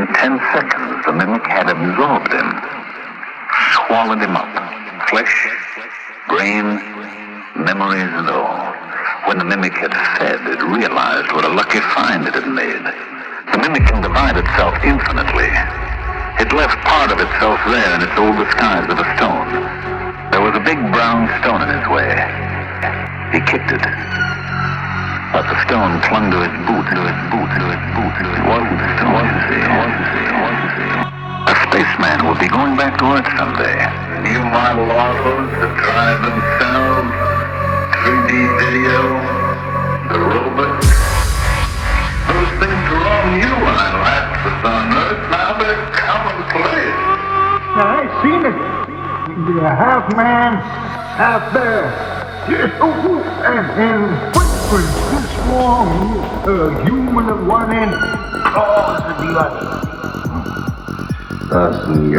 within ten seconds, the mimic had absorbed him, swallowed him up, flesh, brain, memories and all. When the mimic had fed, it realized what a lucky find it had made. The mimic can divide itself infinitely. It left part of itself there in its old disguise of a stone. There was a big brown stone in his way. He kicked it. But the stone clung to his boot, to his boot, to his boot, to his wasn't the stone, wasn't the wasn't the A spaceman will be going back to Earth someday. New model autos that drive themselves, 3D video, the robots. Those things were all new when I last was on Earth. Now they're commonplace. Now, I seen it. The half man, half bear. And, and for this long, a human at one end, cause the other. That's the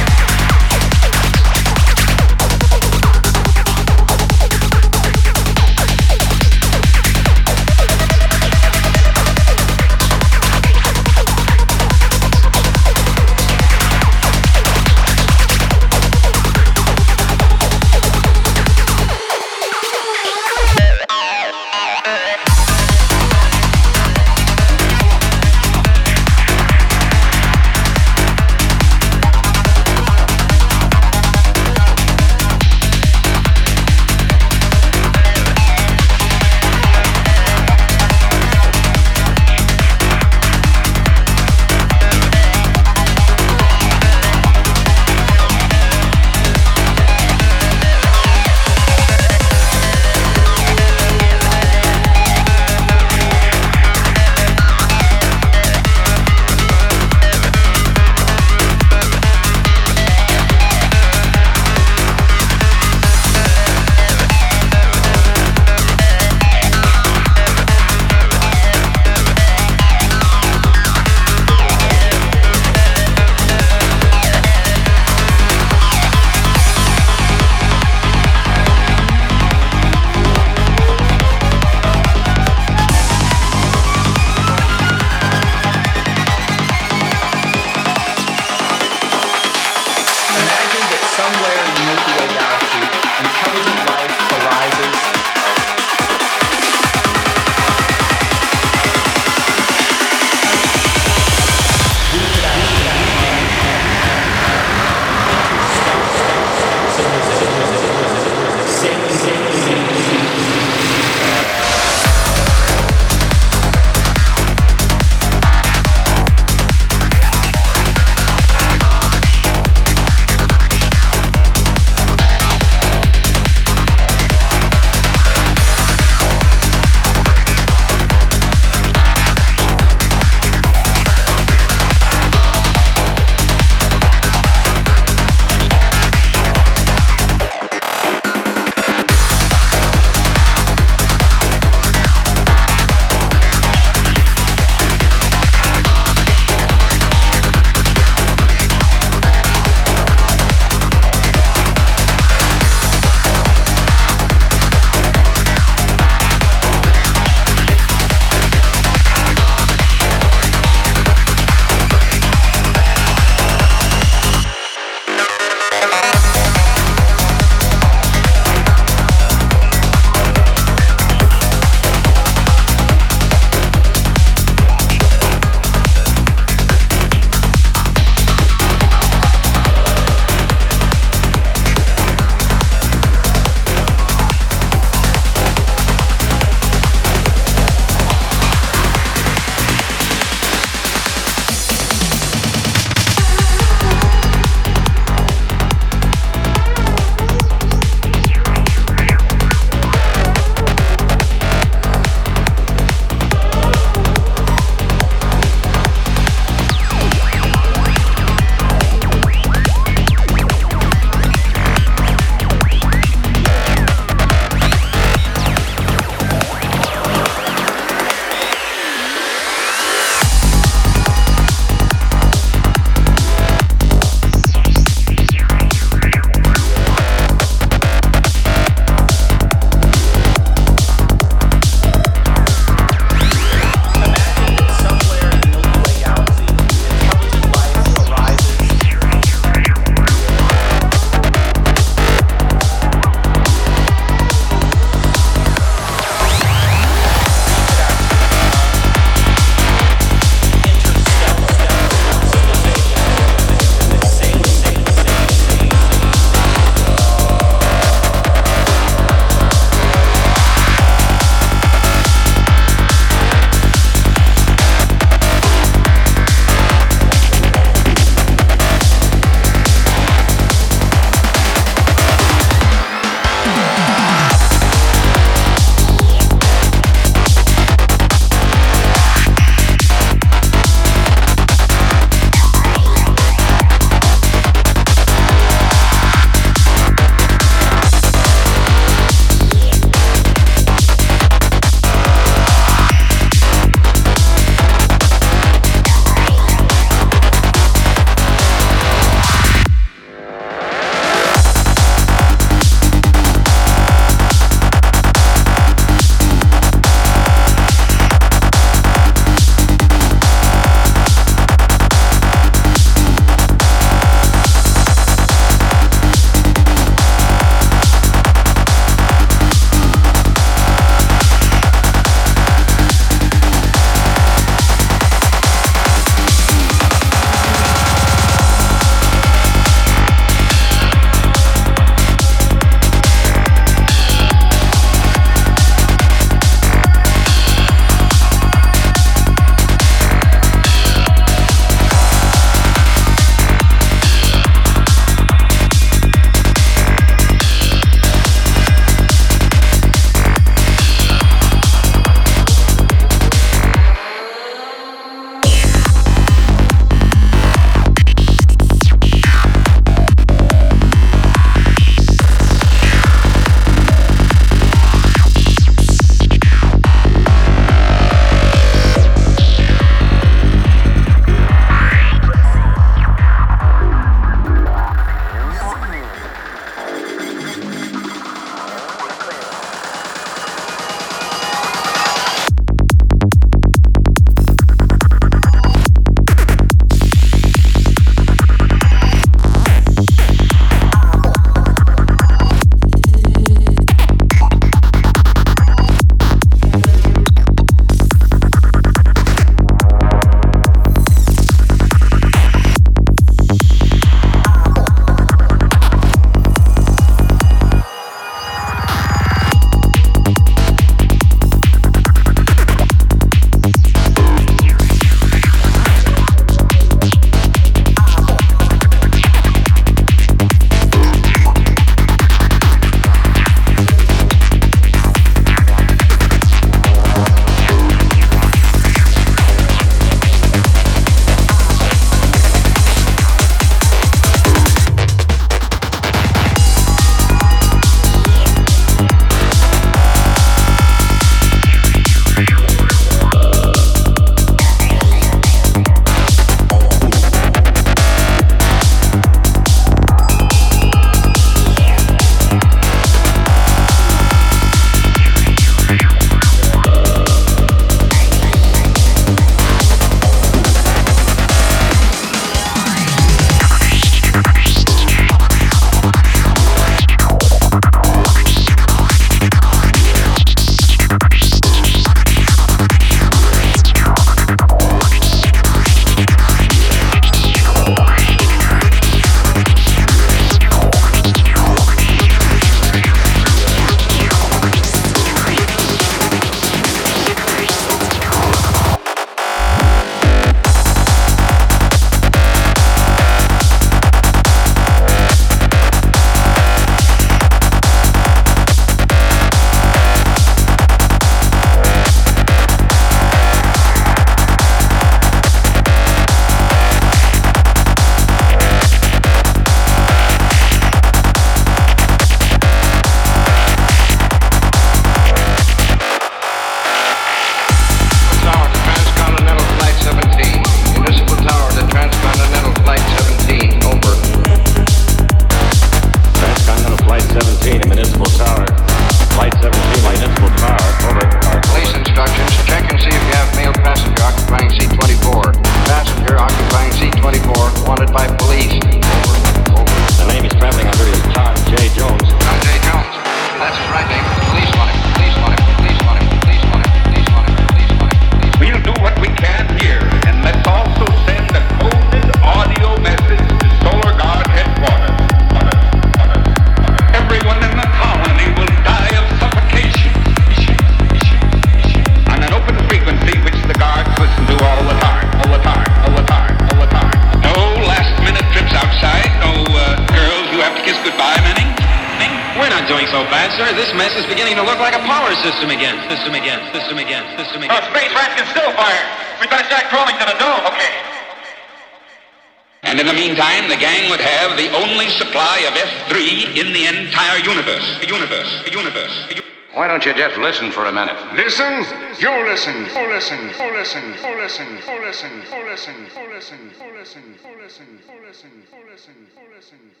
listen for a minute. Listen, you listen, you listen, you listen, you listen, you listen, you listen, you listen, you listen, you listen, you listen, you listen, you listen.